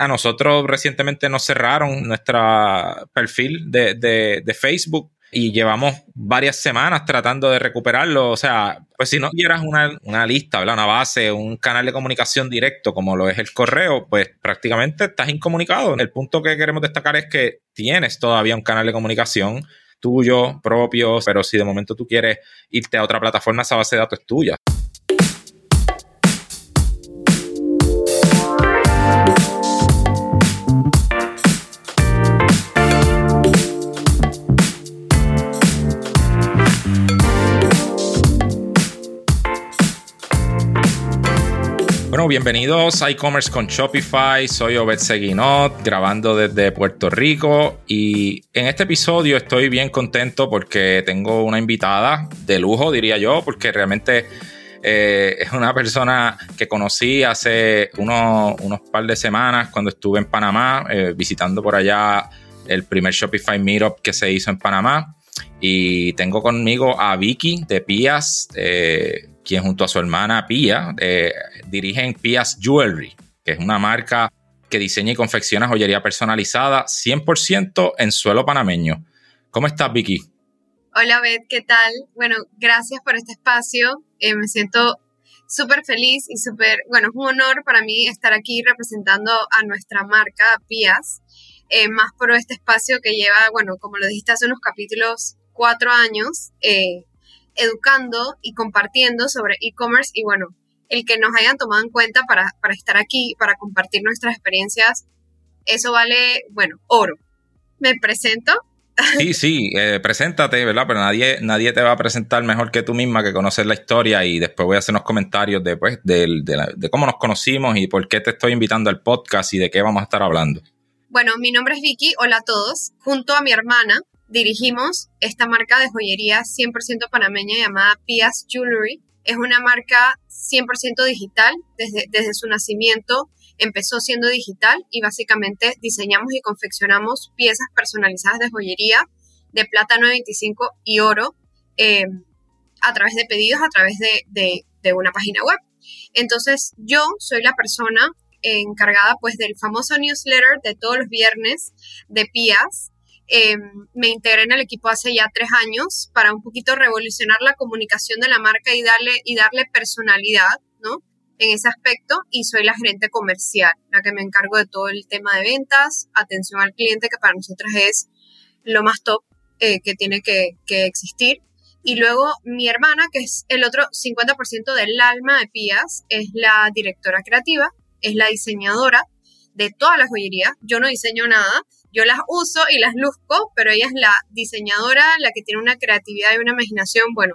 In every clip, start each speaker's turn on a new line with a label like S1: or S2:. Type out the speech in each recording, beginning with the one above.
S1: a nosotros recientemente nos cerraron nuestro perfil de, de, Facebook y llevamos varias semanas tratando de recuperarlo. O sea, pues si no quieras una, una lista, una base, un canal de comunicación directo como lo es el correo, pues prácticamente estás incomunicado. El punto que queremos destacar es que tienes todavía un canal de comunicación tuyo, propio, pero si de momento tú quieres irte a otra plataforma, esa base de datos es tuya. Bienvenidos a e-commerce con Shopify. Soy Obed Seguinot, grabando desde Puerto Rico. Y en este episodio estoy bien contento porque tengo una invitada de lujo, diría yo, porque realmente eh, es una persona que conocí hace unos, unos par de semanas cuando estuve en Panamá, eh, visitando por allá el primer Shopify Meetup que se hizo en Panamá. Y tengo conmigo a Vicky de Pías. Eh, quien junto a su hermana Pia eh, dirigen Pia's Jewelry, que es una marca que diseña y confecciona joyería personalizada 100% en suelo panameño. ¿Cómo estás, Vicky?
S2: Hola, Beth, ¿qué tal? Bueno, gracias por este espacio. Eh, me siento súper feliz y súper, bueno, es un honor para mí estar aquí representando a nuestra marca Pias, eh, más por este espacio que lleva, bueno, como lo dijiste hace unos capítulos, cuatro años, eh, educando y compartiendo sobre e-commerce y bueno, el que nos hayan tomado en cuenta para, estar aquí, para compartir nuestras experiencias, eso vale, bueno, oro. Me presento.
S1: Sí, sí, eh, preséntate, ¿verdad? Pero nadie, nadie te va a presentar mejor que tú misma, que conoces la historia y después voy a hacer unos comentarios de, pues, de, de cómo nos conocimos y por qué te estoy invitando al podcast y de qué vamos a estar hablando.
S2: Bueno, mi nombre es Vicky, hola a todos. Junto a mi hermana, dirigimos esta marca de joyería 100% panameña llamada Pias Jewelry. Es una marca 100% digital desde, desde su nacimiento. Empezó siendo digital y básicamente diseñamos y confeccionamos piezas personalizadas de joyería de plata 925 y oro eh, a través de pedidos, a través de, de una página web. Entonces yo soy la persona encargada pues del famoso newsletter de todos los viernes de Pias Em, me integré en el equipo hace ya tres años para un poquito revolucionar la comunicación de la marca y darle, y darle personalidad, ¿no? En ese aspecto y soy la gerente comercial, la que me encargo de todo el tema de ventas, atención al cliente, que para nosotras es lo más top eh, que tiene que, que existir. Y luego mi hermana, que es el otro 50% del alma de Pías, es la directora creativa, es la diseñadora de toda la joyería. Yo no diseño nada, yo las uso y las luzco, pero ella es la diseñadora, la que tiene una creatividad y una imaginación, bueno,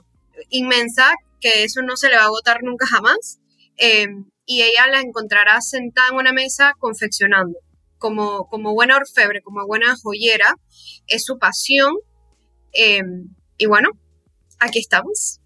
S2: inmensa, que eso no se le va a agotar nunca jamás. Em, y ella la encontrará sentada en una mesa confeccionando. Como, como buena orfebre, como buena joyera, es su pasión. Em, y bueno, aquí estamos.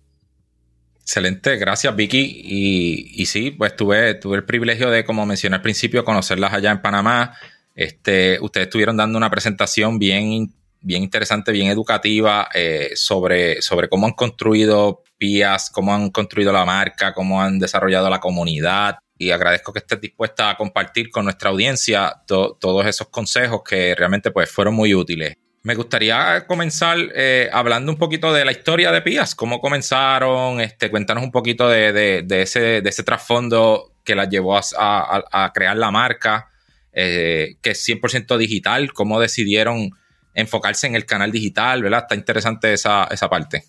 S1: Excelente, gracias Vicky. Y, y sí, pues tuve, tuve el privilegio de, como mencioné al principio, conocerlas allá en Panamá. Este, ustedes estuvieron dando una presentación bien, bien interesante, bien educativa eh, sobre, sobre cómo han construido PIAS, cómo han construido la marca, cómo han desarrollado la comunidad. Y agradezco que estés dispuesta a compartir con nuestra audiencia todos esos consejos que realmente pues, fueron muy útiles. Me gustaría comenzar eh, hablando un poquito de la historia de Pías, cómo comenzaron, este, cuéntanos un poquito de, ese, de ese trasfondo que las llevó a, crear la marca, eh, que es 100% digital, cómo decidieron enfocarse en el canal digital, ¿verdad? Está interesante esa, esa parte.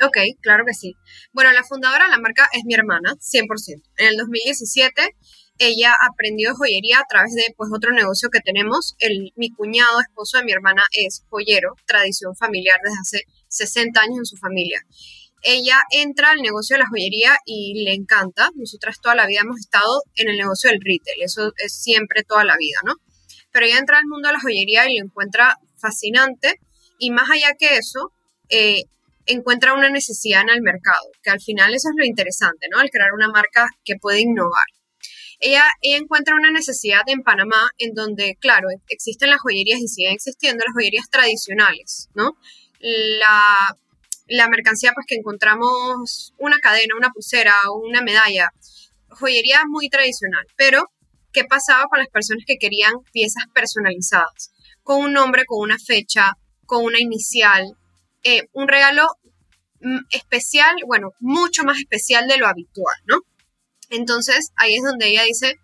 S2: Ok, claro que sí. Bueno, la fundadora de la marca es mi hermana, 100%. En el 2017 ella aprendió joyería a través de pues otro negocio que tenemos. El, mi cuñado, esposo de mi hermana, es joyero, tradición familiar desde hace 60 años en su familia. Ella entra al negocio de la joyería y le encanta. Nosotras toda la vida hemos estado en el negocio del retail, eso es siempre toda la vida, ¿no? Pero ella entra al mundo de la joyería y lo encuentra fascinante y más allá que eso, eh, encuentra una necesidad en el mercado, que al final eso es lo interesante, ¿no? Al crear una marca que puede innovar ella, encuentra una necesidad en Panamá en donde, claro, existen las joyerías y siguen existiendo las joyerías tradicionales, ¿no? La, la mercancía, pues que encontramos una cadena, una pulsera, una medalla, joyería muy tradicional, pero qué pasaba con las personas que querían piezas personalizadas, con un nombre, con una fecha, con una inicial, eh, un regalo mm, especial, bueno, mucho más especial de lo habitual, ¿no? Entonces ahí es donde ella dice,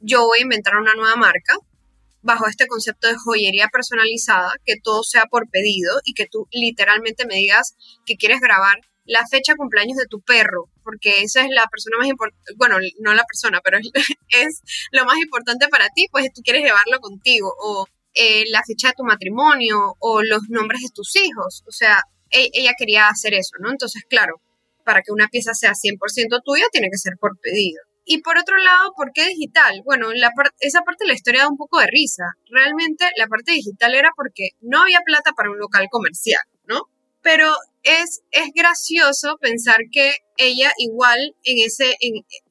S2: yo voy a inventar una nueva marca bajo este concepto de joyería personalizada, que todo sea por pedido y que tú literalmente me digas que quieres grabar la fecha de cumpleaños de tu perro, porque esa es la persona más importante, bueno, no la persona, pero es, lo más importante para ti, pues tú quieres llevarlo contigo, o eh, la fecha de tu matrimonio, o los nombres de tus hijos, o sea, e, ella quería hacer eso, ¿no? Entonces, claro, para que una pieza sea 100% tuya, tiene que ser por pedido. Y por otro lado, ¿por qué digital? Bueno, esa parte de la historia da un poco de risa. Realmente la parte digital era porque no había plata para un local comercial, ¿no? Pero es, es gracioso pensar que ella igual en ese,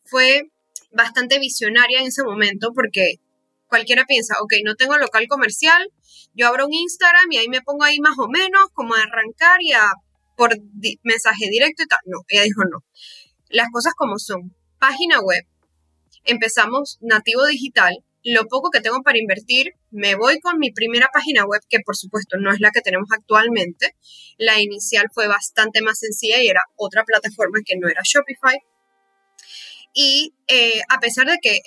S2: fue bastante visionaria en ese momento porque cualquiera piensa, ok, no tengo local comercial, yo abro un Instagram y ahí me pongo ahí más o menos como a arrancar y a por mensaje directo y tal. No, ella dijo no. Las cosas como son. Página web. Empezamos nativo digital, lo poco que tengo para invertir, me voy con mi primera página web, que por supuesto no es la que tenemos actualmente. La inicial fue bastante más sencilla y era otra plataforma que no era Shopify. Y eh, a pesar de que,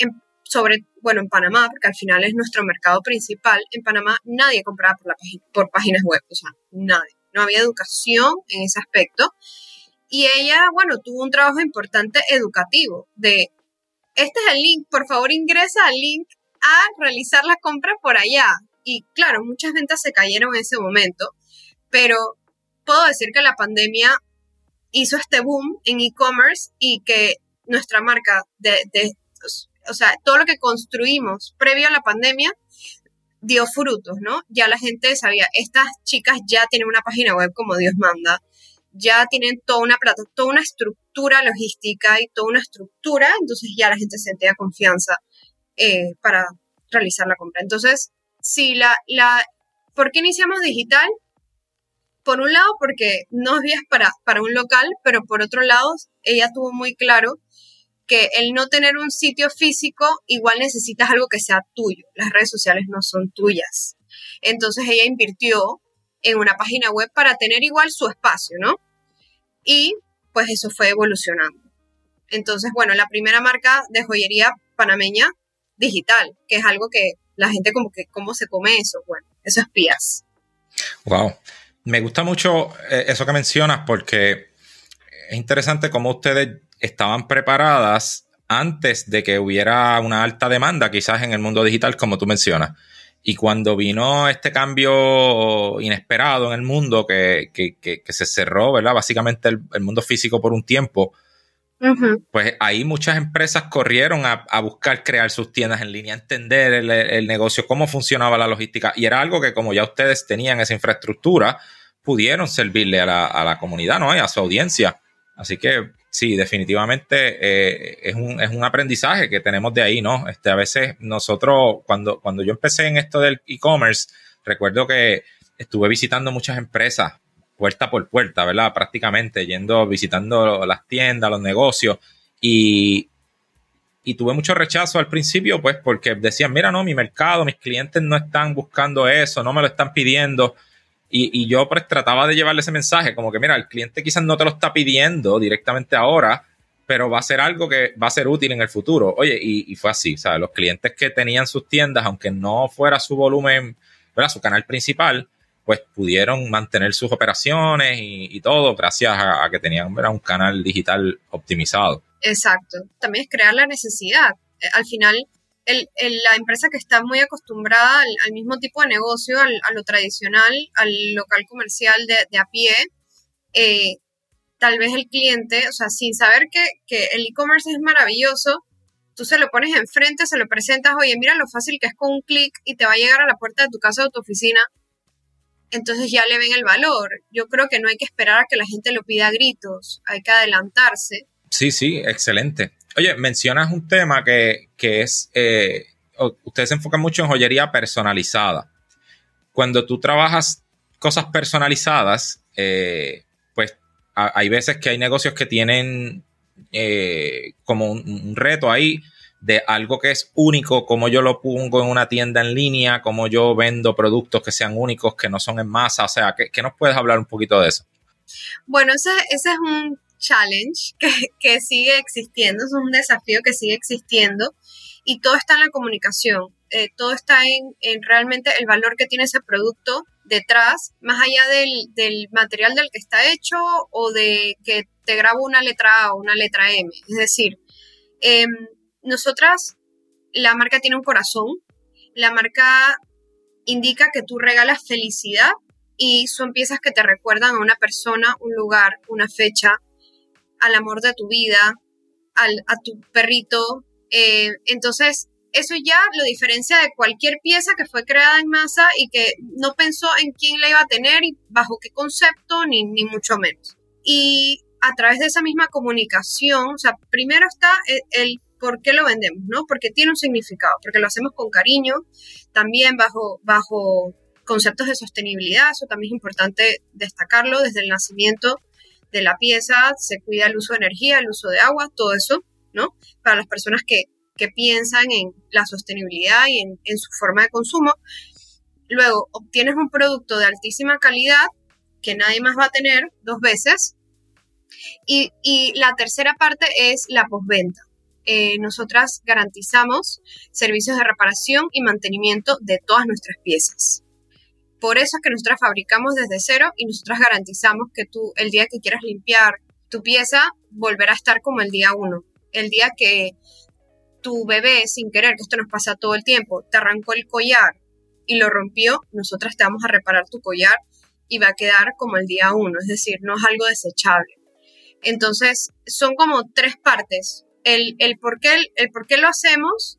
S2: sobre, bueno, en Panamá, porque al final es nuestro mercado principal, en Panamá nadie compraba por, por páginas web, o sea, nadie. No había educación en ese aspecto. Y ella, bueno, tuvo un trabajo importante educativo de, este es el link, por favor ingresa al link a realizar la compra por allá. Y claro, muchas ventas se cayeron en ese momento, pero puedo decir que la pandemia hizo este boom en e-commerce y que nuestra marca de, o sea, todo lo que construimos previo a la pandemia dio frutos, ¿no? Ya la gente sabía, estas chicas ya tienen una página web como Dios manda, ya tienen toda una plata, toda una estructura logística y toda una estructura, entonces ya la gente sentía confianza eh, para realizar la compra. Entonces, si la, la, ¿por qué iniciamos digital? Por un lado, porque no había para, para un local, pero por otro lado, ella tuvo muy claro que el no tener un sitio físico, igual necesitas algo que sea tuyo. Las redes sociales no son tuyas. Entonces ella invirtió en una página web para tener igual su espacio, ¿no? Y pues eso fue evolucionando. Entonces, bueno, la primera marca de joyería panameña digital, que es algo que la gente como que, ¿cómo se come eso? Bueno, eso es pías.
S1: Wow. Me gusta mucho eh, eso que mencionas porque es interesante cómo ustedes estaban preparadas antes de que hubiera una alta demanda quizás en el mundo digital, como tú mencionas. Y cuando vino este cambio inesperado en el mundo que, se cerró, ¿verdad? Básicamente el, mundo físico por un tiempo, pues ahí muchas empresas corrieron a, buscar crear sus tiendas en línea, entender el, negocio, cómo funcionaba la logística. Y era algo que como ya ustedes tenían esa infraestructura, pudieron servirle a la, a la comunidad, ¿no? Y a su audiencia. Así que sí, definitivamente eh, es, un, es, un, aprendizaje que tenemos de ahí, ¿no? Este, a veces nosotros, cuando, cuando yo empecé en esto del e-commerce, recuerdo que estuve visitando muchas empresas puerta por puerta, ¿verdad? Prácticamente yendo, visitando las tiendas, los negocios y, y tuve mucho rechazo al principio, pues porque decían, mira, no, mi mercado, mis clientes no están buscando eso, no me lo están pidiendo. Y, yo pues trataba de llevarle ese mensaje, como que mira, el cliente quizás no te lo está pidiendo directamente ahora, pero va a ser algo que va a ser útil en el futuro. Oye, y, fue así, sea, los clientes que tenían sus tiendas, aunque no fuera su volumen, ¿verdad? su canal principal, pues pudieron mantener sus operaciones y, todo gracias a, que tenían un canal digital optimizado.
S2: Exacto. También es crear la necesidad. Al final, el, la empresa que está muy acostumbrada al, mismo tipo de negocio, al, a lo tradicional, al local comercial de, de a pie, eh, tal vez el cliente, o sea, sin saber que, que el e-commerce es maravilloso, tú se lo pones enfrente, se lo presentas, oye, mira lo fácil que es con un clic y te va a llegar a la puerta de tu casa o tu oficina. Entonces ya le ven el valor. Yo creo que no hay que esperar a que la gente lo pida a gritos, hay que adelantarse.
S1: Sí, sí, excelente. Oye, mencionas un tema que, es, eh, ustedes se enfocan mucho en joyería personalizada. Cuando tú trabajas cosas personalizadas, eh, pues hay veces que hay negocios que tienen eh, como un, reto ahí de algo que es único, como yo lo pongo en una tienda en línea, como yo vendo productos que sean únicos, que no son en masa. O sea, ¿qué, nos puedes hablar un poquito de eso?
S2: Bueno, ese, ese es un challenge que, sigue existiendo, es un desafío que sigue existiendo y todo está en la comunicación, eh, todo está en, en, realmente el valor que tiene ese producto detrás, más allá del, del, material del que está hecho o de que te grabo una letra A o una letra M. Es decir, eh, nosotras, la marca tiene un corazón, la marca indica que tú regalas felicidad y son piezas que te recuerdan a una persona, un lugar, una fecha, al amor de tu vida, al, a tu perrito. Eh, entonces, eso ya lo diferencia de cualquier pieza que fue creada en masa y que no pensó en quién la iba a tener y bajo qué concepto, ni, ni mucho menos. Y a través de esa misma comunicación, o sea, primero está el, por qué lo vendemos, ¿no? Porque tiene un significado, porque lo hacemos con cariño, también bajo, bajo conceptos de sostenibilidad, eso también es importante destacarlo, desde el nacimiento de la pieza se cuida el uso de energía, el uso de agua, todo eso, ¿no? Para las personas que, que piensan en la sostenibilidad y en, su forma de consumo. Luego, obtienes un producto de altísima calidad que nadie más va a tener dos veces. Y, y la tercera parte es la postventa. Eh, nosotras garantizamos servicios de reparación y mantenimiento de todas nuestras piezas. Por eso es que nosotras fabricamos desde cero y nosotras garantizamos que tú el día que quieras limpiar tu pieza volverá a estar como el día uno. El día que tu bebé, sin querer, que esto nos pasa todo el tiempo, te arrancó el collar y lo rompió, nosotras te vamos a reparar tu collar y va a quedar como el día uno, es decir, no es algo desechable. Entonces, son como tres partes el, el, por qué, el por qué lo hacemos,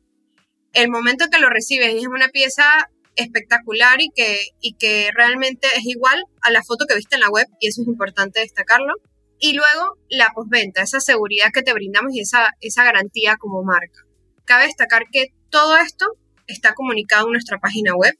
S2: el momento que lo recibes y es una pieza espectacular y que, y que realmente es igual a la foto que viste en la web y eso es importante destacarlo. Y luego la postventa, esa seguridad que te brindamos y esa, esa garantía como marca. Cabe destacar que todo esto está comunicado en nuestra página web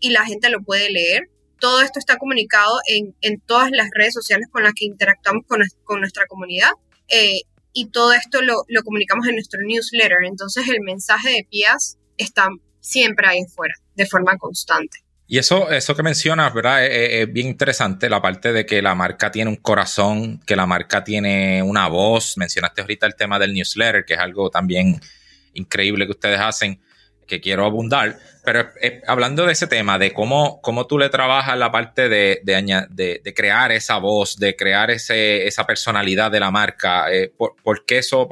S2: y la gente lo puede leer. Todo esto está comunicado en, en todas las redes sociales con las que interactuamos con, con nuestra comunidad. Eh, y todo esto lo, lo, comunicamos en nuestro newsletter. Entonces el mensaje de Pías está siempre ahí afuera, de forma constante.
S1: Y eso, eso que mencionas, ¿verdad? Es, bien interesante la parte de que la marca tiene un corazón, que la marca tiene una voz. Mencionaste ahorita el tema del newsletter, que es algo también increíble que ustedes hacen que quiero abundar, pero eh, hablando de ese tema, de cómo, cómo tú le trabajas la parte de, de, crear esa voz, de crear ese, esa personalidad de la marca, eh, por, qué eso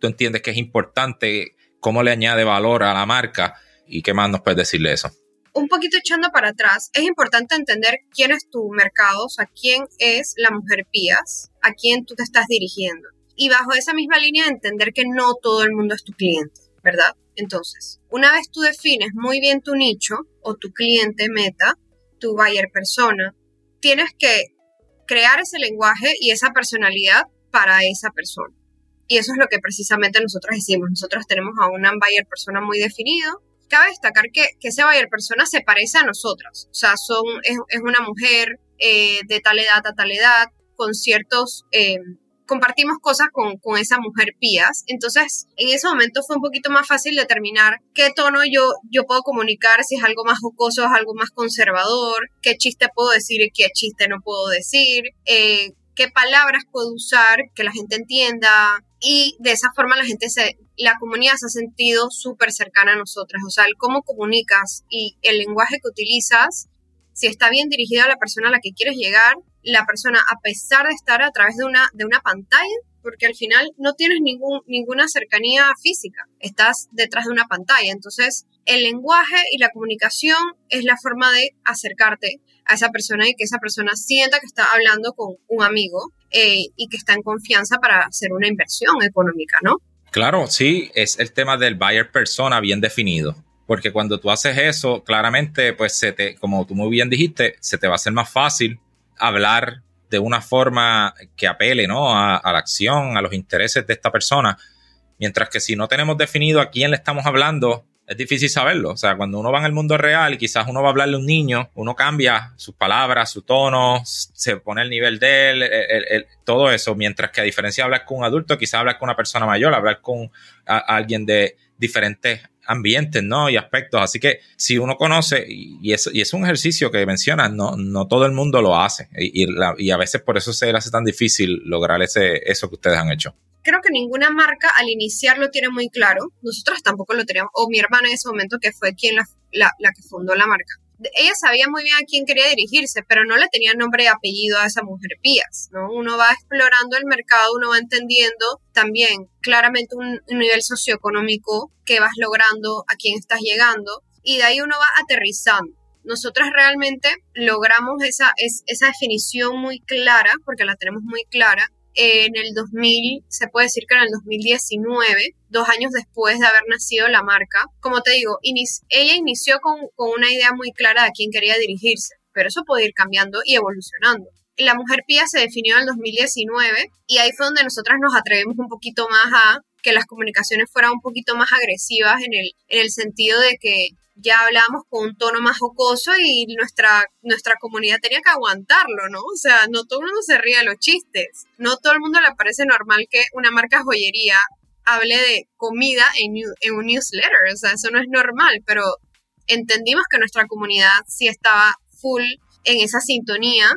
S1: tú entiendes que es importante, cómo le añade valor a la marca y qué más nos puedes decirle eso.
S2: Un poquito echando para atrás, es importante entender quién es tu mercado, o sea, quién es la mujer pías, a quién tú te estás dirigiendo. Y bajo esa misma línea entender que no todo el mundo es tu cliente, ¿verdad? Entonces, una vez tú defines muy bien tu nicho o tu cliente meta, tu buyer persona, tienes que crear ese lenguaje y esa personalidad para esa persona. Y eso es lo que precisamente nosotros hicimos. Nosotros tenemos a una buyer persona muy definido. Cabe destacar que, que ese buyer persona se parece a nosotras. O sea, son, es, una mujer eh, de tal edad a tal edad, con ciertos eh, compartimos cosas con, con esa mujer pías. Entonces, en ese momento fue un poquito más fácil determinar qué tono yo, yo puedo comunicar, si es algo más jocoso, es algo más conservador, qué chiste puedo decir y qué chiste no puedo decir, eh, qué palabras puedo usar que la gente entienda. Y de esa forma la gente se, la comunidad se ha sentido súper cercana a nosotras. O sea, el cómo comunicas y el lenguaje que utilizas, si está bien dirigido a la persona a la que quieres llegar, la persona, a pesar de estar a través de una, de una pantalla, porque al final no tienes ningún, ninguna cercanía física, estás detrás de una pantalla. Entonces, el lenguaje y la comunicación es la forma de acercarte a esa persona y que esa persona sienta que está hablando con un amigo eh, y que está en confianza para hacer una inversión económica, ¿no?
S1: Claro, sí, es el tema del buyer persona bien definido. Porque cuando tú haces eso, claramente, pues se te, como tú muy bien dijiste, se te va a hacer más fácil hablar de una forma que apele ¿no? a, la acción, a los intereses de esta persona. Mientras que si no tenemos definido a quién le estamos hablando, es difícil saberlo. O sea, cuando uno va en el mundo real y quizás uno va a hablarle a un niño, uno cambia sus palabras, su tono, se pone el nivel de él, todo eso. Mientras que a diferencia de hablar con un adulto, quizás hablar con una persona mayor, hablar con alguien de, diferentes ambientes, ¿no? Y aspectos. Así que si uno conoce, y es, y es un ejercicio que mencionas, no, no todo el mundo lo hace. Y, y, a veces por eso se le hace tan difícil lograr ese, eso que ustedes han hecho.
S2: Creo que ninguna marca al iniciar lo tiene muy claro. Nosotros tampoco lo teníamos, o mi hermana en ese momento, que fue quien la, la, la que fundó la marca ella sabía muy bien a quién quería dirigirse, pero no le tenía nombre y apellido a esa mujer Pías, ¿no? Uno va explorando el mercado, uno va entendiendo también claramente un, nivel socioeconómico que vas logrando, a quién estás llegando, y de ahí uno va aterrizando. Nosotras realmente logramos esa, esa definición muy clara, porque la tenemos muy clara, en el 2000, se puede decir que en el 2019, dos años después de haber nacido la marca. Como te digo, ella inició con, con una idea muy clara de a quién quería dirigirse, pero eso puede ir cambiando y evolucionando. La mujer pía se definió en el 2019 y ahí fue donde nosotras nos atrevimos un poquito más a que las comunicaciones fueran un poquito más agresivas en el, en el sentido de que ya hablábamos con un tono más jocoso y nuestra, nuestra comunidad tenía que aguantarlo, ¿no? O sea, no todo el mundo se ríe de los chistes, no todo el mundo le parece normal que una marca joyería hable de comida en, en un newsletter, o sea, eso no es normal, pero entendimos que nuestra comunidad sí estaba full en esa sintonía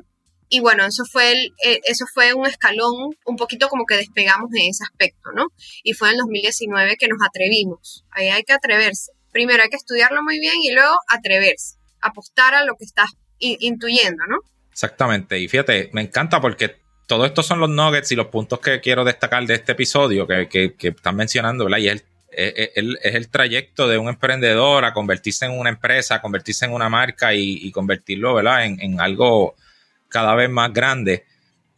S2: y bueno, eso fue, eh, eso fue un escalón, un poquito como que despegamos en ese aspecto, ¿no? Y fue en el 2019 que nos atrevimos. Ahí hay que atreverse primero hay que estudiarlo muy bien y luego atreverse, apostar a lo que estás intuyendo, ¿no?
S1: Exactamente, y fíjate, me encanta porque todos estos son los nuggets y los puntos que quiero destacar de este episodio que, que, están mencionando, ¿verdad? Y es el, es, el, trayecto de un emprendedor a convertirse en una empresa, a convertirse en una marca y, convertirlo, ¿verdad? En, algo cada vez más grande.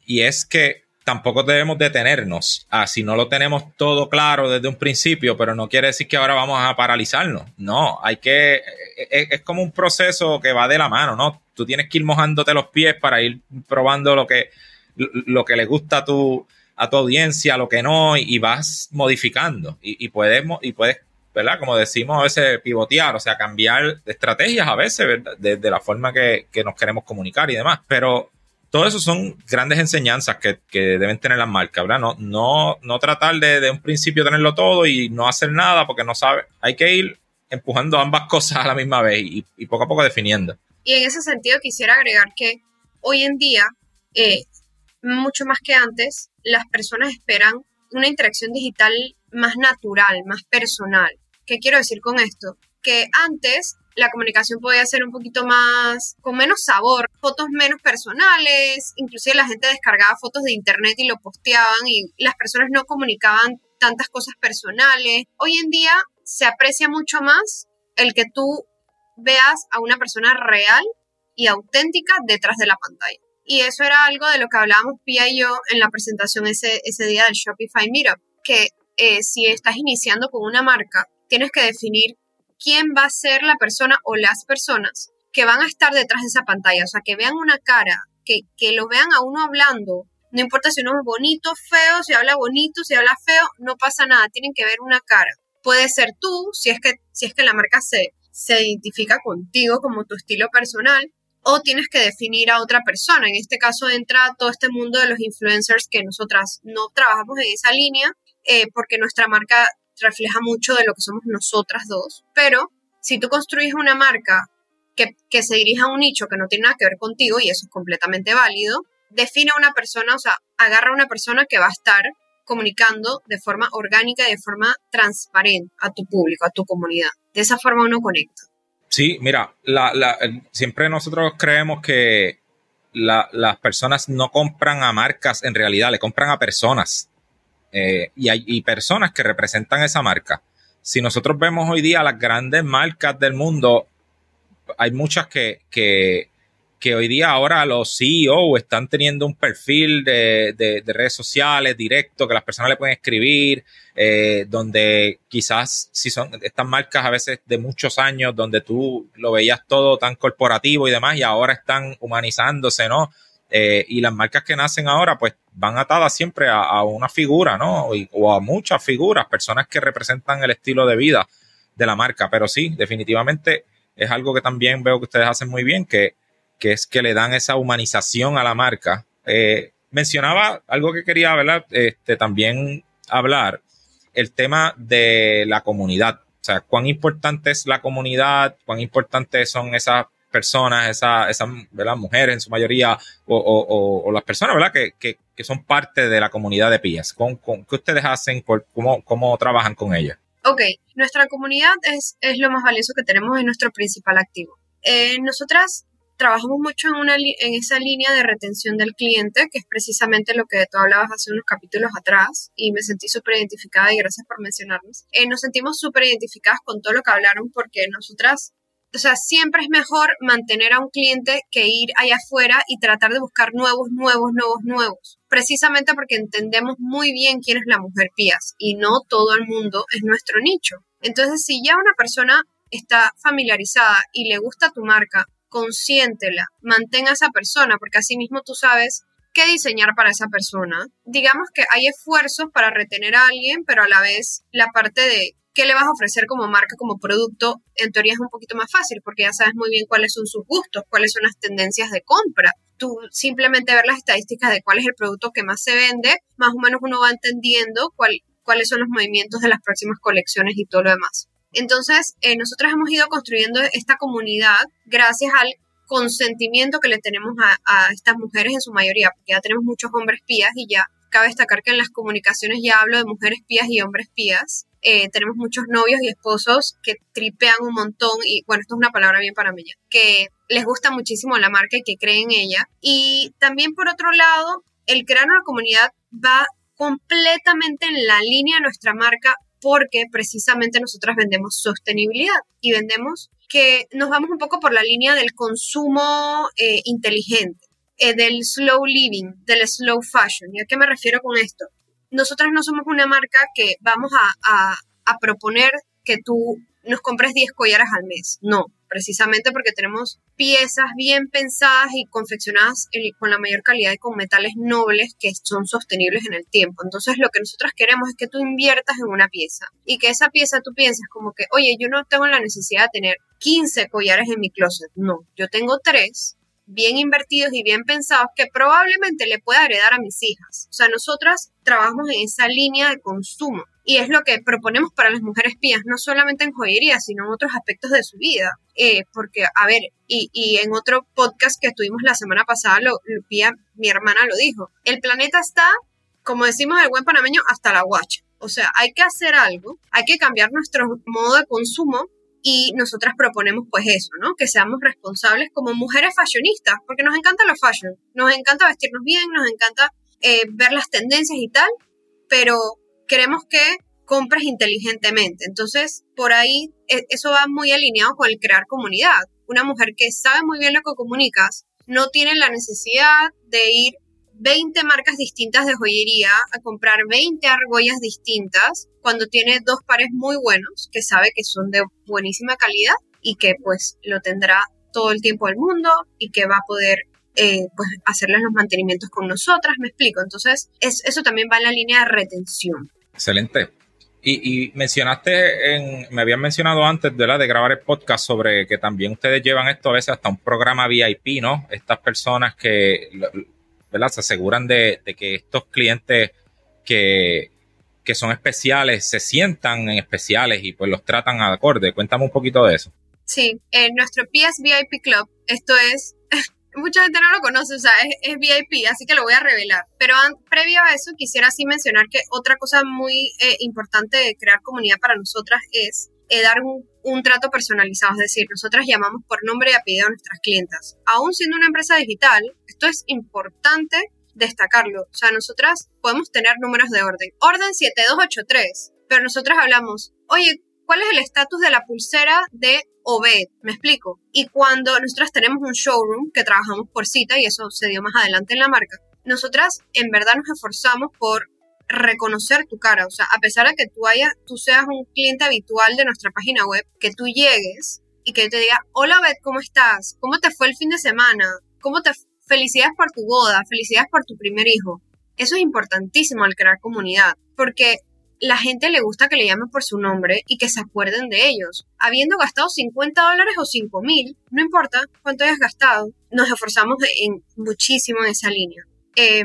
S1: Y es que tampoco debemos detenernos a si no lo tenemos todo claro desde un principio, pero no quiere decir que ahora vamos a paralizarnos. No, hay que, es, es, como un proceso que va de la mano, ¿no? Tú tienes que ir mojándote los pies para ir probando lo que, lo que le gusta a tu, a tu audiencia, lo que no, y, vas modificando. Y, puedes, y puedes, ¿verdad? Como decimos a veces, pivotear, o sea, cambiar estrategias a veces, ¿verdad? De, de la forma que, que nos queremos comunicar y demás. Pero todo eso son grandes enseñanzas que, deben tener las marcas, ¿verdad? No, no, no tratar de, de, un principio tenerlo todo y no hacer nada porque no sabe. Hay que ir empujando ambas cosas a la misma vez y, poco a poco definiendo.
S2: Y en ese sentido quisiera agregar que hoy en día, eh, mucho más que antes, las personas esperan una interacción digital más natural, más personal. ¿Qué quiero decir con esto? Que antes la comunicación podía ser un poquito más, con menos sabor, fotos menos personales, inclusive la gente descargaba fotos de internet y lo posteaban y las personas no comunicaban tantas cosas personales. Hoy en día se aprecia mucho más el que tú veas a una persona real y auténtica detrás de la pantalla. Y eso era algo de lo que hablábamos Pia y yo en la presentación ese, ese día del Shopify Meetup, que eh, si estás iniciando con una marca, tienes que definir quién va a ser la persona o las personas que van a estar detrás de esa pantalla. O sea, que vean una cara, que, que lo vean a uno hablando. No importa si uno es bonito, feo, si habla bonito, si habla feo, no pasa nada. Tienen que ver una cara. Puede ser tú, si es que, si es que la marca se, se identifica contigo como tu estilo personal, o tienes que definir a otra persona. En este caso entra todo este mundo de los influencers que nosotras no trabajamos en esa línea, eh, porque nuestra marca refleja mucho de lo que somos nosotras dos, pero si tú construyes una marca que, que, se dirija a un nicho que no tiene nada que ver contigo, y eso es completamente válido, define a una persona, o sea, agarra a una persona que va a estar comunicando de forma orgánica y de forma transparente a tu público, a tu comunidad. De esa forma uno conecta.
S1: Sí, mira, la, siempre nosotros creemos que la, las personas no compran a marcas en realidad, le compran a personas. Eh, y hay personas que representan esa marca. Si nosotros vemos hoy día las grandes marcas del mundo, hay muchas que, que, hoy día ahora los CEO están teniendo un perfil de, de, redes sociales directo que las personas le pueden escribir, eh, donde quizás si son estas marcas a veces de muchos años, donde tú lo veías todo tan corporativo y demás, y ahora están humanizándose, ¿no? Eh, y las marcas que nacen ahora, pues van atadas siempre a, una figura, ¿no? o a muchas figuras, personas que representan el estilo de vida de la marca. Pero sí, definitivamente es algo que también veo que ustedes hacen muy bien, que, que es que le dan esa humanización a la marca. Eh, mencionaba algo que quería, ¿verdad? Este, también hablar, el tema de la comunidad. O sea, cuán importante es la comunidad, cuán importantes son esas personas, esas, esas mujeres en su mayoría, o, las personas ¿verdad? Que, son parte de la comunidad de PIAS. ¿Con, qué ustedes hacen? Por, cómo, ¿Cómo trabajan con ella?
S2: Ok, nuestra comunidad es, es lo más valioso que tenemos, es nuestro principal activo. Eh, nosotras trabajamos mucho en, una, en esa línea de retención del cliente, que es precisamente lo que tú hablabas hace unos capítulos atrás, y me sentí súper identificada y gracias por mencionarnos. Eh, nos sentimos súper identificadas con todo lo que hablaron porque nosotras o sea, siempre es mejor mantener a un cliente que ir allá afuera y tratar de buscar nuevos, nuevos, nuevos, nuevos. Precisamente porque entendemos muy bien quién es la mujer pías y no todo el mundo es nuestro nicho. Entonces, si ya una persona está familiarizada y le gusta tu marca, consiéntela, mantenga a esa persona, porque así mismo tú sabes qué diseñar para esa persona. Digamos que hay esfuerzos para retener a alguien, pero a la vez la parte de qué le vas a ofrecer como marca, como producto, en teoría es un poquito más fácil porque ya sabes muy bien cuáles son sus gustos, cuáles son las tendencias de compra. Tú simplemente ver las estadísticas de cuál es el producto que más se vende, más o menos uno va entendiendo cuáles son los movimientos de las próximas colecciones y todo lo demás. Entonces, eh, nosotros hemos ido construyendo esta comunidad gracias al consentimiento que le tenemos a, a estas mujeres en su mayoría, porque ya tenemos muchos hombres pías y ya cabe destacar que en las comunicaciones ya hablo de mujeres pías y hombres pías. Eh, tenemos muchos novios y esposos que tripean un montón y bueno, esto es una palabra bien para mí, que les gusta muchísimo la marca y que creen en ella. Y también por otro lado, el crear una comunidad va completamente en la línea de nuestra marca porque precisamente nosotras vendemos sostenibilidad y vendemos que nos vamos un poco por la línea del consumo eh, inteligente. Eh, del slow living, del slow fashion. ¿Y a qué me refiero con esto? Nosotras no somos una marca que vamos a, proponer que tú nos compres 10 collares al mes. No, precisamente porque tenemos piezas bien pensadas y confeccionadas con la mayor calidad y con metales nobles que son sostenibles en el tiempo. Entonces lo que nosotras queremos es que tú inviertas en una pieza y que esa pieza tú pienses como que, oye, yo no tengo la necesidad de tener 15 collares en mi closet. No, yo tengo 3 bien invertidos y bien pensados que probablemente le pueda heredar a mis hijas. O sea, nosotras trabajamos en esa línea de consumo y es lo que proponemos para las mujeres pías, no solamente en joyería, sino en otros aspectos de su vida. Eh, porque, a ver, y, y, en otro podcast que tuvimos la semana pasada, lo, Pía, mi hermana lo dijo, el planeta está, como decimos el buen panameño, hasta la guacha. O sea, hay que hacer algo, hay que cambiar nuestro modo de consumo y nosotras proponemos pues eso, ¿no? Que seamos responsables como mujeres fashionistas, porque nos encanta la fashion, nos encanta vestirnos bien, nos encanta eh, ver las tendencias y tal, pero queremos que compres inteligentemente. Entonces, por ahí e, eso va muy alineado con el crear comunidad. Una mujer que sabe muy bien lo que comunicas, no tiene la necesidad de ir 20 marcas distintas de joyería a comprar 20 argollas distintas cuando tiene dos pares muy buenos que sabe que son de buenísima calidad y que pues lo tendrá todo el tiempo del mundo y que va a poder eh, pues hacerles los mantenimientos con nosotras, me explico. Entonces, eso también va en la línea de retención.
S1: Excelente. Y, mencionaste, en, me habían mencionado antes de, la de grabar el podcast sobre que también ustedes llevan esto a veces hasta un programa VIP, ¿no? Estas personas que ¿verdad? Se aseguran de, que estos clientes que, son especiales se sientan en especiales y pues los tratan a acorde. Cuéntame un poquito de eso.
S2: Sí, en nuestro PS VIP Club, esto es, mucha gente no lo conoce, o sea, es, VIP, así que lo voy a revelar. Pero previo a eso, quisiera así mencionar que otra cosa muy eh, importante de crear comunidad para nosotras es eh, dar un, un, trato personalizado, es decir, nosotras llamamos por nombre y apellido a nuestras clientas. Aún siendo una empresa digital, esto es importante destacarlo. O sea, nosotras podemos tener números de orden. Orden 7283, pero nosotras hablamos, oye, ¿cuál es el estatus de la pulsera de Obed? Me explico. Y cuando nosotras tenemos un showroom que trabajamos por cita, y eso se dio más adelante en la marca, nosotras en verdad nos esforzamos por reconocer tu cara. O sea, a pesar de que tú, haya, tú seas un cliente habitual de nuestra página web, que tú llegues y que te diga, hola Beth, ¿cómo estás? ¿Cómo te fue el fin de semana? ¿Cómo te... Felicidades por tu boda, felicidades por tu primer hijo. Eso es importantísimo al crear comunidad, porque la gente le gusta que le llamen por su nombre y que se acuerden de ellos. Habiendo gastado 50 dólares o 5 mil, no importa cuánto hayas gastado, nos esforzamos en, muchísimo en esa línea. Eh,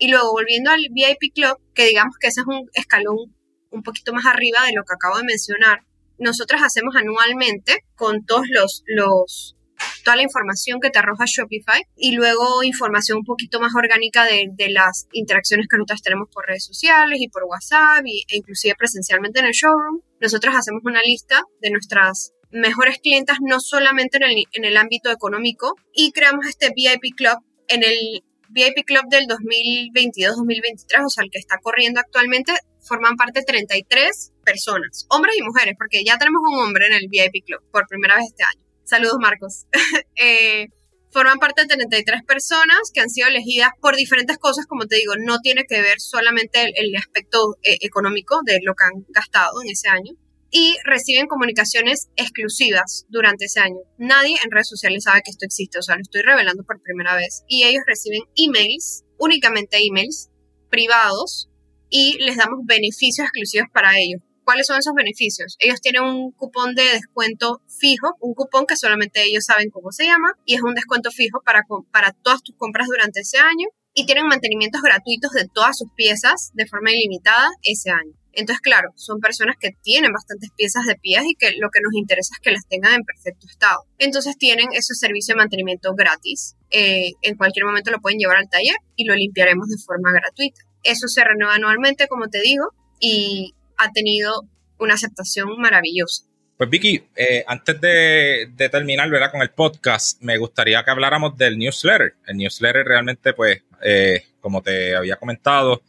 S2: y luego volviendo al VIP Club, que digamos que ese es un escalón un poquito más arriba de lo que acabo de mencionar, nosotros hacemos anualmente con todos los, los toda la información que te arroja Shopify y luego información un poquito más orgánica de, de las interacciones que nosotros tenemos por redes sociales y por WhatsApp e inclusive presencialmente en el showroom. Nosotros hacemos una lista de nuestras mejores clientas no solamente en el, en el ámbito económico y creamos este VIP Club en el VIP Club del 2022-2023, o sea, el que está corriendo actualmente, forman parte 33 personas, hombres y mujeres, porque ya tenemos un hombre en el VIP Club por primera vez este año. Saludos, Marcos. Eh, forman parte de 33 personas que han sido elegidas por diferentes cosas, como te digo, no tiene que ver solamente el, aspecto eh, económico de lo que han gastado en ese año, y reciben comunicaciones exclusivas durante ese año. Nadie en redes sociales sabe que esto existe, o sea, lo estoy revelando por primera vez. Y ellos reciben emails, únicamente emails privados, y les damos beneficios exclusivos para ellos. ¿Cuáles son esos beneficios? Ellos tienen un cupón de descuento fijo, un cupón que solamente ellos saben cómo se llama, y es un descuento fijo para, para todas tus compras durante ese año, y tienen mantenimientos gratuitos de todas sus piezas de forma ilimitada ese año. Entonces, claro, son personas que tienen bastantes piezas de pies y que lo que nos interesa es que las tengan en perfecto estado. Entonces tienen esos servicios de mantenimiento gratis. Eh, en cualquier momento lo pueden llevar al taller y lo limpiaremos de forma gratuita. Eso se renueva anualmente, como te digo, y ha tenido una aceptación maravillosa.
S1: Pues Vicky, eh, antes de, terminar ¿verdad? con el podcast, me gustaría que habláramos del newsletter. El newsletter realmente, pues, eh, como te había comentado,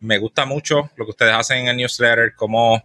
S1: me gusta mucho lo que ustedes hacen en el newsletter, cómo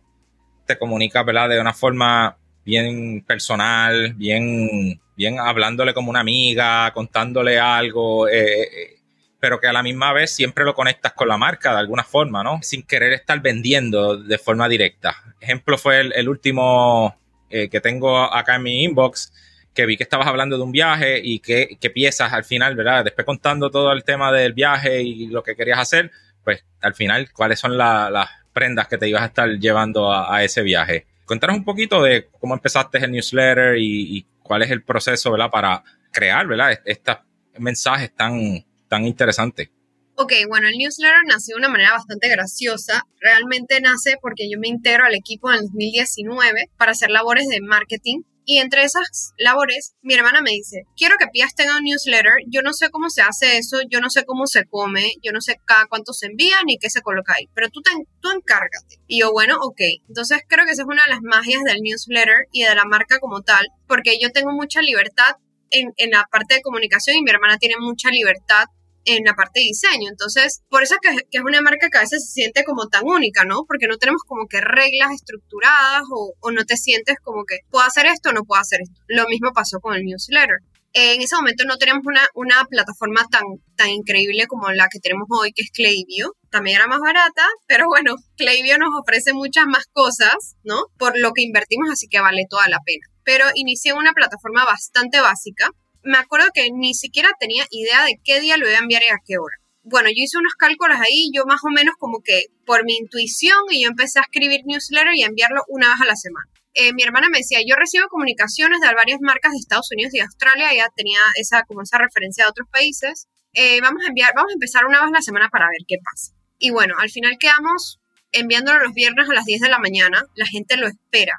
S1: te comunicas, ¿verdad? De una forma bien personal, bien, bien hablándole como una amiga, contándole algo, eh, eh, pero que a la misma vez siempre lo conectas con la marca de alguna forma, ¿no? Sin querer estar vendiendo de forma directa. Ejemplo fue el, último eh, que tengo acá en mi inbox, que vi que estabas hablando de un viaje y qué, qué piezas al final, ¿verdad? Después contando todo el tema del viaje y lo que querías hacer, pues al final, ¿cuáles son las prendas que te ibas a estar llevando a, ese viaje? Cuéntanos un poquito de cómo empezaste el newsletter y, cuál es el proceso, ¿verdad? Para crear, ¿verdad? Estos mensajes tan, tan interesantes.
S2: Ok, bueno, el newsletter nació de una manera bastante graciosa. Realmente nace porque yo me integro al equipo en el 2019 para hacer labores de marketing y entre esas labores, mi hermana me dice, quiero que Pías tenga un newsletter, yo no sé cómo se hace eso, yo no sé cómo se come, yo no sé cada cuánto se envía ni qué se coloca ahí, pero tú, tú encárgate. Y yo, bueno, ok. Entonces creo que esa es una de las magias del newsletter y de la marca como tal, porque yo tengo mucha libertad en, en, la parte de comunicación y mi hermana tiene mucha libertad en la parte de diseño. Entonces, por eso que, que, es una marca que a veces se siente como tan única, ¿no? Porque no tenemos como que reglas estructuradas o, o no te sientes como que puedo hacer esto o no puedo hacer esto. Lo mismo pasó con el newsletter. En ese momento no teníamos una, una plataforma tan, tan increíble como la que tenemos hoy, que es Klaviyo. También era más barata, pero bueno, Klaviyo nos ofrece muchas más cosas, ¿no? Por lo que invertimos, así que vale toda la pena. Pero inicié una plataforma bastante básica me acuerdo que ni siquiera tenía idea de qué día lo iba a enviar y a qué hora. Bueno, yo hice unos cálculos ahí, yo más o menos como que por mi intuición y yo empecé a escribir newsletter y a enviarlo una vez a la semana. Eh, mi hermana me decía, yo recibo comunicaciones de varias marcas de Estados Unidos y Australia, ya tenía esa, como esa referencia de otros países. Eh, vamos a enviar, vamos a empezar una vez a la semana para ver qué pasa. Y bueno, al final quedamos enviándolo los viernes a las 10 de la mañana, la gente lo espera.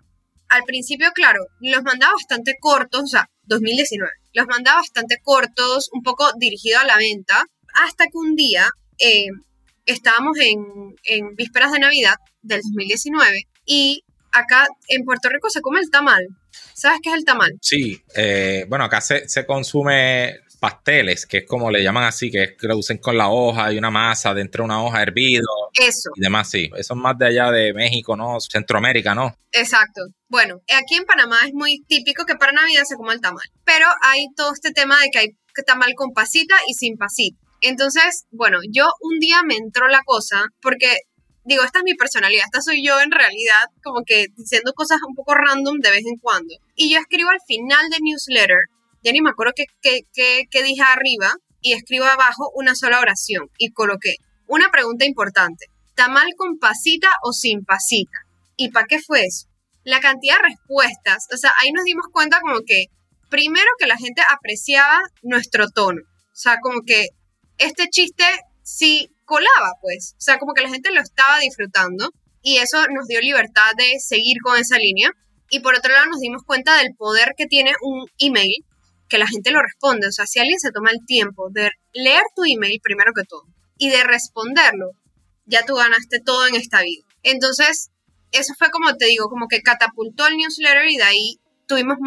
S2: Al principio, claro, los mandaba bastante cortos, o sea, 2019 los mandaba bastante cortos, un poco dirigido a la venta, hasta que un día eh, estábamos en, en vísperas de Navidad del 2019 y acá en Puerto Rico se come el tamal. ¿Sabes qué es el tamal?
S1: Sí, eh, bueno, acá se, se, consume pasteles, que es como le llaman así, que es que lo usen con la hoja y una masa dentro de una hoja hervido.
S2: Eso.
S1: Y demás, sí. Eso es más de allá de México, ¿no? Centroamérica, ¿no?
S2: Exacto. Bueno, aquí en Panamá es muy típico que para Navidad se coma el tamal. Pero hay todo este tema de que hay tamal con pasita y sin pasita. Entonces, bueno, yo un día me entró la cosa porque digo, esta es mi personalidad, esta soy yo en realidad, como que diciendo cosas un poco random de vez en cuando. Y yo escribo al final de newsletter ya ni me acuerdo qué, dije arriba, y escribo abajo una sola oración y coloqué una pregunta importante. ¿Tamal con pasita o sin pasita? ¿Y para qué fue eso? La cantidad de respuestas, o sea, ahí nos dimos cuenta como que, primero que la gente apreciaba nuestro tono, o sea, como que este chiste sí colaba, pues, o sea, como que la gente lo estaba disfrutando. y eso nos dio libertad de seguir con esa línea. Y por otro lado nos dimos cuenta del poder que tiene un email, que la gente lo responde. O sea, si alguien se toma el tiempo de leer tu email primero que todo y de responderlo, ya tú ganaste todo en esta vida. Entonces, eso fue como te digo, como que catapultó el newsletter y de ahí tuvimos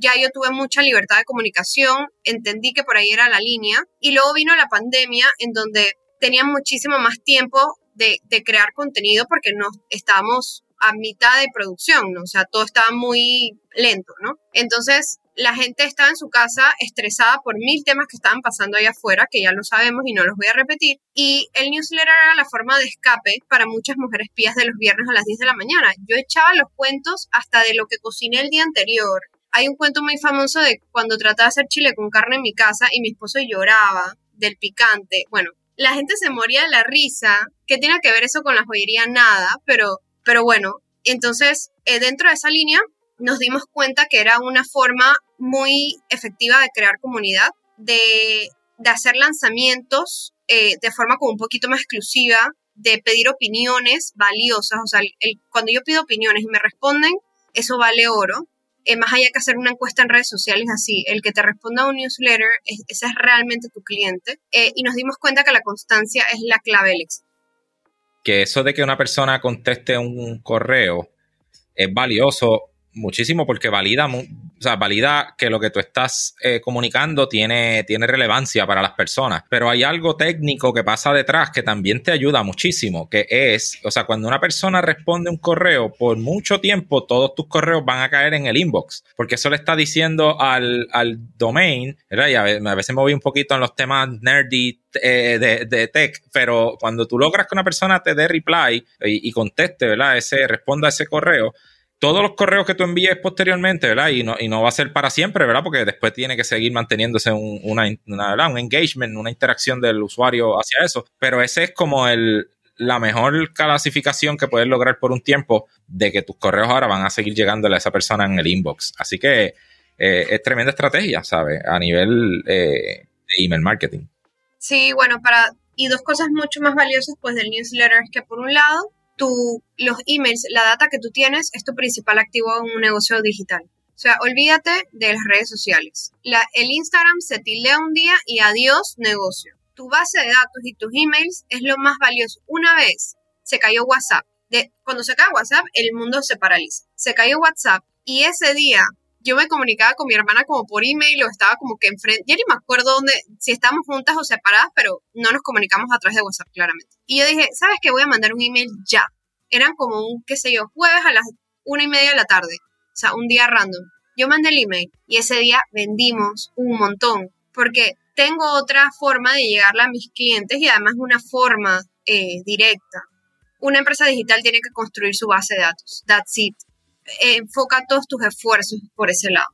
S2: ya yo tuve mucha libertad de comunicación, entendí que por ahí era la línea y luego vino la pandemia en donde tenía muchísimo más tiempo de, crear contenido porque no estábamos a mitad de producción, ¿no? O sea, todo estaba muy lento, ¿no? Entonces, la gente estaba en su casa estresada por mil temas que estaban pasando ahí afuera, que ya lo sabemos y no los voy a repetir. Y el newsletter era la forma de escape para muchas mujeres pías de los viernes a las 10 de la mañana. Yo echaba los cuentos hasta de lo que cociné el día anterior. Hay un cuento muy famoso de cuando trataba de hacer chile con carne en mi casa y mi esposo lloraba del picante. Bueno, la gente se moría de la risa. ¿Qué tiene que ver eso con la joyería? Nada, pero, pero bueno, entonces eh, dentro de esa línea nos dimos cuenta que era una forma muy efectiva de crear comunidad, de, hacer lanzamientos eh, de forma como un poquito más exclusiva, de pedir opiniones valiosas. O sea, cuando yo pido opiniones y me responden, eso vale oro. Eh, más allá que hacer una encuesta en redes sociales así, el que te responda a un newsletter, ese es realmente tu cliente. Eh, y nos dimos cuenta que la constancia es la clave del éxito.
S1: Que eso de que una persona conteste un correo es valioso muchísimo porque valida, o sea, valida que lo que tú estás eh, comunicando tiene, tiene relevancia para las personas. Pero hay algo técnico que pasa detrás que también te ayuda muchísimo, que es, o sea, cuando una persona responde un correo, por mucho tiempo todos tus correos van a caer en el inbox, porque eso le está diciendo al, al domain, ¿verdad? Y a veces, me voy un poquito en los temas nerdy eh, de, de, tech, pero cuando tú logras que una persona te dé reply y, conteste, ¿verdad? Ese, responda a ese correo, todos los correos que tú envíes posteriormente, ¿verdad? Y no, y no va a ser para siempre, ¿verdad? Porque después tiene que seguir manteniéndose un, una, un engagement, una interacción del usuario hacia eso. Pero ese es como el, la mejor clasificación que puedes lograr por un tiempo de que tus correos ahora van a seguir llegándole a esa persona en el inbox. Así que eh, es tremenda estrategia, ¿sabes? A nivel eh, de email marketing.
S2: Sí, bueno, para... Y dos cosas mucho más valiosas pues del newsletter es que por un lado los emails, la data que tú tienes es tu principal activo en un negocio digital. O sea, olvídate de las redes sociales. El Instagram se tildea un día y adiós negocio. Tu base de datos y tus emails es lo más valioso. Una vez se cayó WhatsApp. De, cuando se cae WhatsApp, el mundo se paraliza. Se cayó WhatsApp y ese día yo me comunicaba con mi hermana como por email o estaba como que enfrente, ya ni me acuerdo dónde, si estábamos juntas o separadas, pero no nos comunicamos a través de WhatsApp claramente. Y yo dije, ¿sabes qué? Voy a mandar un email ya. Eran como un, qué sé yo, jueves a las una y media de la tarde, o sea, un día random. Yo mandé el email y ese día vendimos un montón, porque tengo otra forma de llegarle a mis clientes y además una forma eh, directa. Una empresa digital tiene que construir su base de datos. That's it enfoca todos tus esfuerzos por ese lado.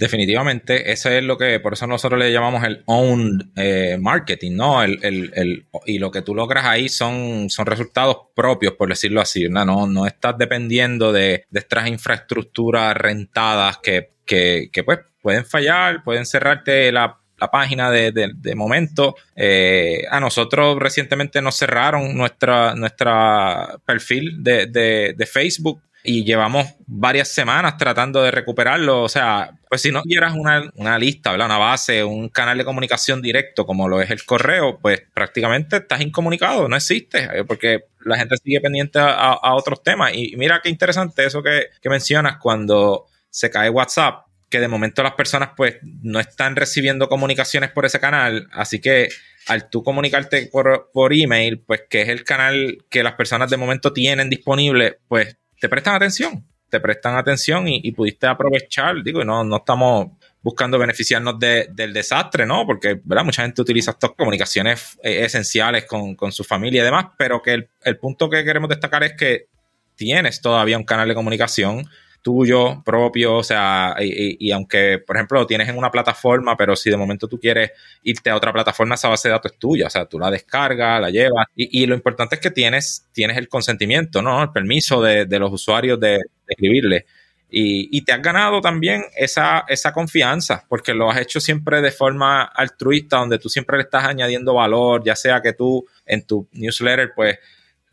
S1: Definitivamente, eso es lo que, por eso nosotros le llamamos el own eh, marketing, ¿no? El, y lo que tú logras ahí son, son resultados propios, por decirlo así, ¿no? No, no estás dependiendo de, de estas infraestructuras rentadas que, que, que, pues pueden fallar, pueden cerrarte la, la página de, de, momento. Eh, a nosotros recientemente nos cerraron nuestra, nuestra perfil de, de Facebook y llevamos varias semanas tratando de recuperarlo. O sea, pues si no quieras una, una lista, una base, un canal de comunicación directo como lo es el correo, pues prácticamente estás incomunicado, no existe, eh, porque la gente sigue pendiente a, otros temas. Y mira qué interesante eso que, que mencionas cuando se cae WhatsApp, que de momento las personas pues no están recibiendo comunicaciones por ese canal, así que al tú comunicarte por, por email, pues que es el canal que las personas de momento tienen disponible, pues te prestan atención, te prestan atención y, pudiste aprovechar, digo, no, no estamos buscando beneficiarnos del desastre, ¿no? Porque, ¿verdad? Mucha gente utiliza estas comunicaciones eh, esenciales con, con, su familia y demás, pero que el, el punto que queremos destacar es que tienes todavía un canal de comunicación tuyo, propio, o sea, y, aunque, por ejemplo, lo tienes en una plataforma, pero si de momento tú quieres irte a otra plataforma, esa base de datos es tuya, o sea, tú la descargas, la llevas, y, lo importante es que tienes, tienes el consentimiento, ¿no? El permiso de, los usuarios de, escribirle. Y, te has ganado también esa, esa confianza, porque lo has hecho siempre de forma altruista, donde tú siempre le estás añadiendo valor, ya sea que tú en tu newsletter, pues,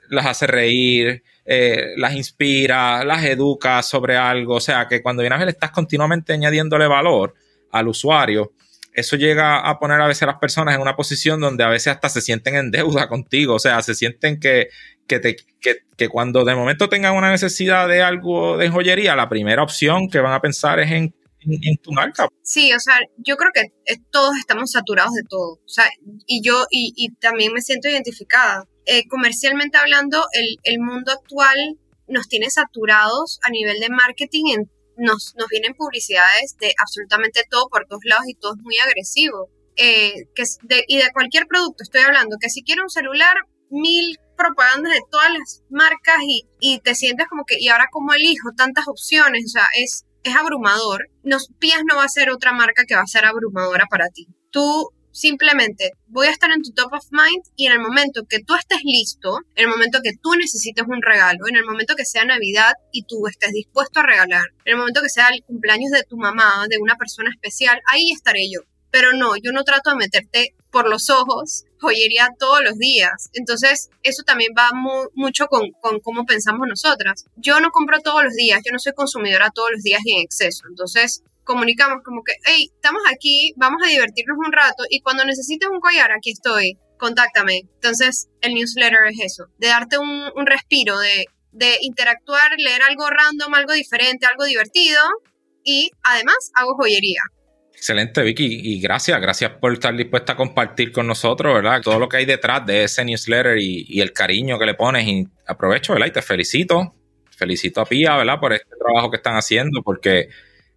S1: las hace reír, eh, las inspira, las educa sobre algo. O sea, que cuando a ver, estás continuamente añadiéndole valor al usuario. Eso llega a poner a veces a las personas en una posición donde a veces hasta se sienten en deuda contigo. O sea, se sienten que, que, te, que, que cuando de momento tengan una necesidad de algo de joyería, la primera opción que van a pensar es en en, tu marca.
S2: Sí, o sea, yo creo que todos estamos saturados de todo. O sea, y yo y, y también me siento identificada. Eh, comercialmente hablando, el, el, mundo actual nos tiene saturados a nivel de marketing. nos, nos vienen publicidades de absolutamente todo por todos lados y todo es muy agresivo. Eh, que de, y de cualquier producto estoy hablando, que si quiero un celular, mil propagandas de todas las marcas y, y te sientes como que, ¿y ahora cómo elijo tantas opciones? O sea, es, es abrumador, nos, Pías no va a ser otra marca que va a ser abrumadora para ti. Tú simplemente voy a estar en tu top of mind y en el momento que tú estés listo, en el momento que tú necesites un regalo, en el momento que sea Navidad y tú estés dispuesto a regalar, en el momento que sea el cumpleaños de tu mamá, de una persona especial, ahí estaré yo. Pero no, yo no trato de meterte por los ojos joyería todos los días. Entonces, eso también va mucho con, con, cómo pensamos nosotras. Yo no compro todos los días, yo no soy consumidora todos los días y en exceso. Entonces, comunicamos como que, hey, estamos aquí, vamos a divertirnos un rato y cuando necesites un collar, aquí estoy, contáctame. Entonces, el newsletter es eso, de darte un, un respiro, de, de interactuar, leer algo random, algo diferente, algo divertido y además hago joyería.
S1: Excelente, Vicky, y gracias, gracias por estar dispuesta a compartir con nosotros, ¿verdad? Todo lo que hay detrás de ese newsletter y, el cariño que le pones. Y aprovecho, ¿verdad? Y te felicito, felicito a Pía, ¿verdad? Por este trabajo que están haciendo, porque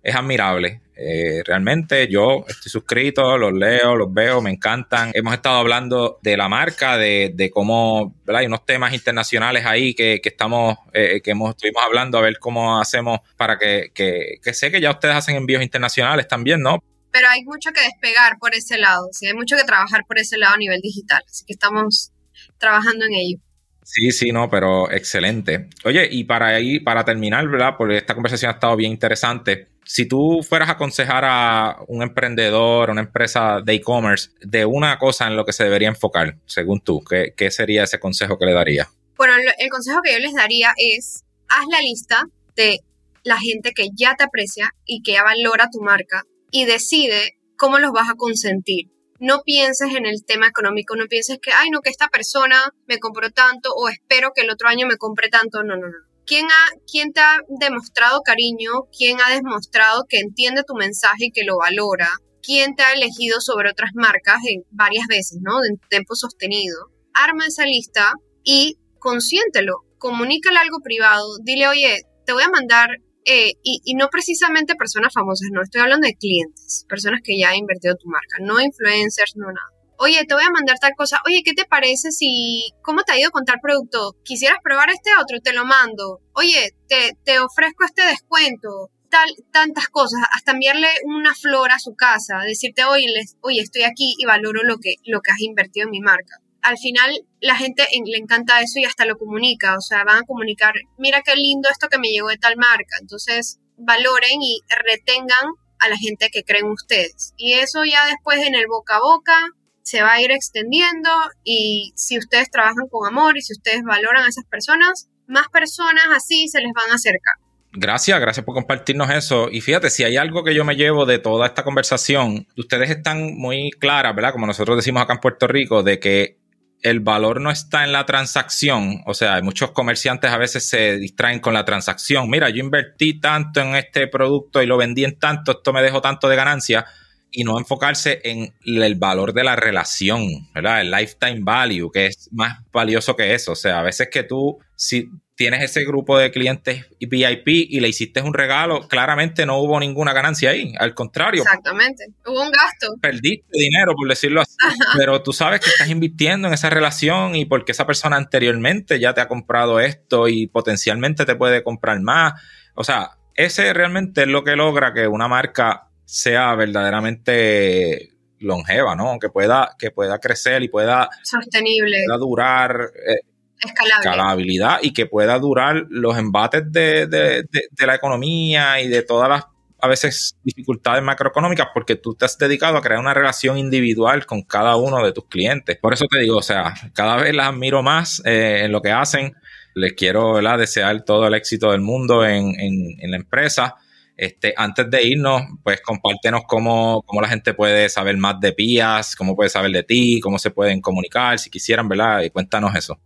S1: es admirable. Eh, realmente yo estoy suscrito, los leo, los veo, me encantan. Hemos estado hablando de la marca, de, de cómo, ¿verdad? Hay unos temas internacionales ahí que, que estamos, eh, que hemos, estuvimos hablando a ver cómo hacemos para que, que, que sé que ya ustedes hacen envíos internacionales también, ¿no?
S2: pero hay mucho que despegar por ese lado, sí, hay mucho que trabajar por ese lado a nivel digital, así que estamos trabajando en ello.
S1: Sí, sí, no, pero excelente. Oye, y para ahí, para terminar, ¿verdad? Porque esta conversación ha estado bien interesante. Si tú fueras a aconsejar a un emprendedor, una empresa de e-commerce, de una cosa en lo que se debería enfocar, según tú, ¿qué, qué sería ese consejo que le darías?
S2: Bueno, el consejo que yo les daría es, haz la lista de la gente que ya te aprecia y que ya valora tu marca y decide cómo los vas a consentir. No pienses en el tema económico, no pienses que, ay, no, que esta persona me compró tanto o espero que el otro año me compre tanto. No, no, no. ¿Quién, ha, ¿Quién te ha demostrado cariño? ¿Quién ha demostrado que entiende tu mensaje y que lo valora? ¿Quién te ha elegido sobre otras marcas en varias veces, ¿no? En tiempo sostenido. Arma esa lista y consiéntelo. Comunícale algo privado. Dile, oye, te voy a mandar eh, y, no precisamente personas famosas, no, estoy hablando de clientes, personas que ya han invertido tu marca, no influencers, no nada. Oye, te voy a mandar tal cosa. Oye, ¿qué te parece si, cómo te ha ido con tal producto? ¿Quisieras probar este otro? Te lo mando. Oye, te, ofrezco este descuento. Tal, tantas cosas, hasta enviarle una flor a su casa, decirte, oye, oye, estoy aquí y valoro lo que, lo que has invertido en mi marca al final la gente le encanta eso y hasta lo comunica, o sea, van a comunicar, mira qué lindo esto que me llegó de tal marca, entonces valoren y retengan a la gente que creen ustedes. Y eso ya después en el boca a boca se va a ir extendiendo y si ustedes trabajan con amor y si ustedes valoran a esas personas, más personas así se les van a acercar.
S1: Gracias, gracias por compartirnos eso. Y fíjate, si hay algo que yo me llevo de toda esta conversación, ustedes están muy claras, ¿verdad? Como nosotros decimos acá en Puerto Rico, de que el valor no está en la transacción, o sea, muchos comerciantes a veces se distraen con la transacción. Mira, yo invertí tanto en este producto y lo vendí en tanto, esto me dejó tanto de ganancia y no enfocarse en el valor de la relación, ¿verdad? El lifetime value, que es más valioso que eso. O sea, a veces que tú, si tienes ese grupo de clientes VIP y le hiciste un regalo, claramente no hubo ninguna ganancia ahí. Al contrario.
S2: Exactamente. Hubo un gasto.
S1: Perdiste dinero, por decirlo así. Pero tú sabes que estás invirtiendo en esa relación y porque esa persona anteriormente ya te ha comprado esto y potencialmente te puede comprar más. O sea, ese realmente es lo que logra que una marca sea verdaderamente longeva, ¿no? Que pueda, que pueda crecer y pueda...
S2: Sostenible.
S1: Pueda durar... Eh, escalabilidad y que pueda durar los embates de, la economía y de todas las a veces dificultades macroeconómicas porque tú te has dedicado a crear una relación individual con cada uno de tus clientes. Por eso te digo, o sea, cada vez las admiro más eh, en lo que hacen. Les quiero desear todo el éxito del mundo en, en, la empresa. Este, antes de irnos, pues compártenos cómo, cómo, la gente puede saber más de PIAS, cómo puede saber de ti, cómo se pueden comunicar, si quisieran, ¿verdad? Y cuéntanos eso.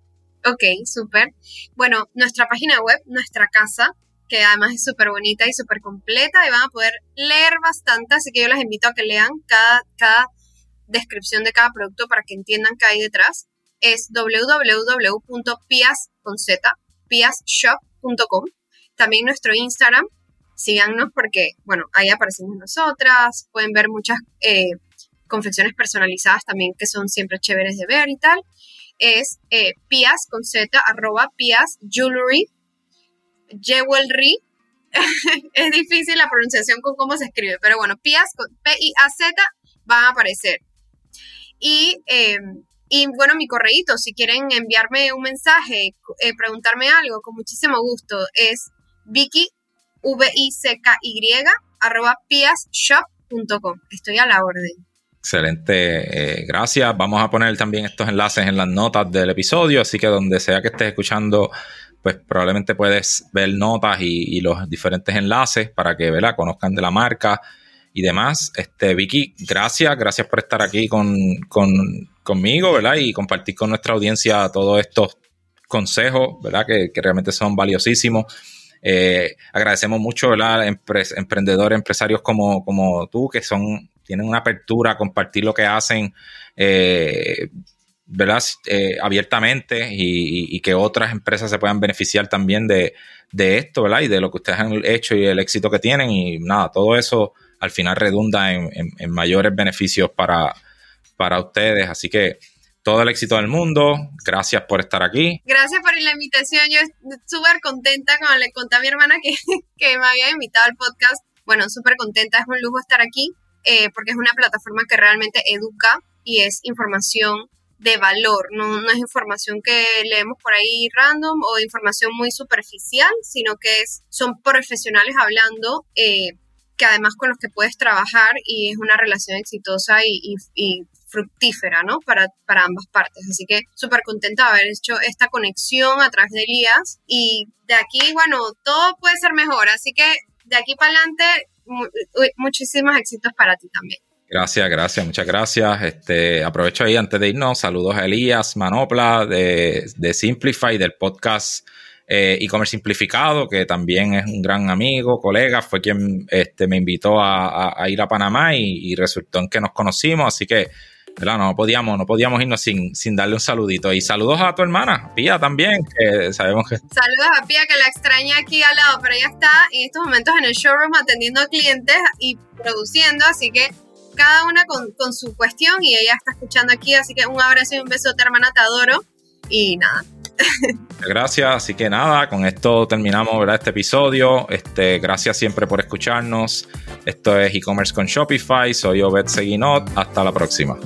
S2: Ok, súper. Bueno, nuestra página web, nuestra casa, que además es súper bonita y súper completa y van a poder leer bastante, así que yo les invito a que lean cada, cada descripción de cada producto para que entiendan qué hay detrás. Es www.pias.com. También nuestro Instagram, síganos porque, bueno, ahí aparecemos nosotras, pueden ver muchas eh, confecciones personalizadas también que son siempre chéveres de ver y tal. Es eh, con z, arroba pias jewelry Jewelry. es difícil la pronunciación con cómo se escribe, pero bueno, Pias, P-I-A-Z, van a aparecer. Y, em, y bueno, mi correíto, si quieren enviarme un mensaje, eh, preguntarme algo, con muchísimo gusto, es Vicky, V-I-C-K-Y, arroba piasshop.com. Estoy a la orden.
S1: Excelente, eh, gracias. Vamos a poner también estos enlaces en las notas del episodio, así que donde sea que estés escuchando pues probablemente puedes ver notas y, los diferentes enlaces para que ¿verdad? conozcan de la marca y demás. Este, Vicky, gracias, gracias por estar aquí con, conmigo, ¿verdad? Y compartir con nuestra audiencia todos estos consejos, ¿verdad? Que, realmente son valiosísimos. Eh, agradecemos mucho, ¿verdad? emprendedores, empresarios como, como tú, que son, tienen una apertura a compartir lo que hacen. Eh, ¿verdad? Eh, abiertamente y, que otras empresas se puedan beneficiar también de, esto, ¿verdad? Y de lo que ustedes han hecho y el éxito que tienen y nada, todo eso al final redunda en, mayores beneficios para, para ustedes. Así que todo el éxito del mundo. Gracias por estar aquí.
S2: Gracias por la invitación. Yo súper contenta, como le conté a mi hermana que, que me había invitado al podcast. Bueno, súper contenta, es un lujo estar aquí eh, porque es una plataforma que realmente educa y es información de valor, no, no, es información que leemos por ahí random o información muy superficial, sino que es, son profesionales hablando eh, que además con los que puedes trabajar y es una relación exitosa y, fructífera, ¿no? Para, para ambas partes. Así que súper contenta de haber hecho esta conexión a través de Elías y de aquí, bueno, todo puede ser mejor, así que de aquí para adelante, muchísimos éxitos para ti también.
S1: Gracias, gracias, muchas gracias. Este, aprovecho ahí antes de irnos, saludos a Elías Manopla de, de Simplify, del podcast eh, e-commerce simplificado, que también es un gran amigo, colega, fue quien este, me invitó a, ir a Panamá y, resultó en que nos conocimos, así que no podíamos, no podíamos irnos sin, darle un saludito. Y saludos a tu hermana, Pía también, que sabemos que...
S2: Saludos a Pía, que la extraña aquí al lado, pero ella está en estos momentos en el showroom atendiendo clientes y produciendo, así que cada una con, su cuestión y ella está escuchando aquí, así que un abrazo y un beso, hermana, te adoro y nada.
S1: Gracias, así que nada, con esto terminamos ¿verdad? este episodio. Este, gracias siempre por escucharnos. Esto es e-commerce con Shopify. Soy Obed Seguinot. Hasta la próxima.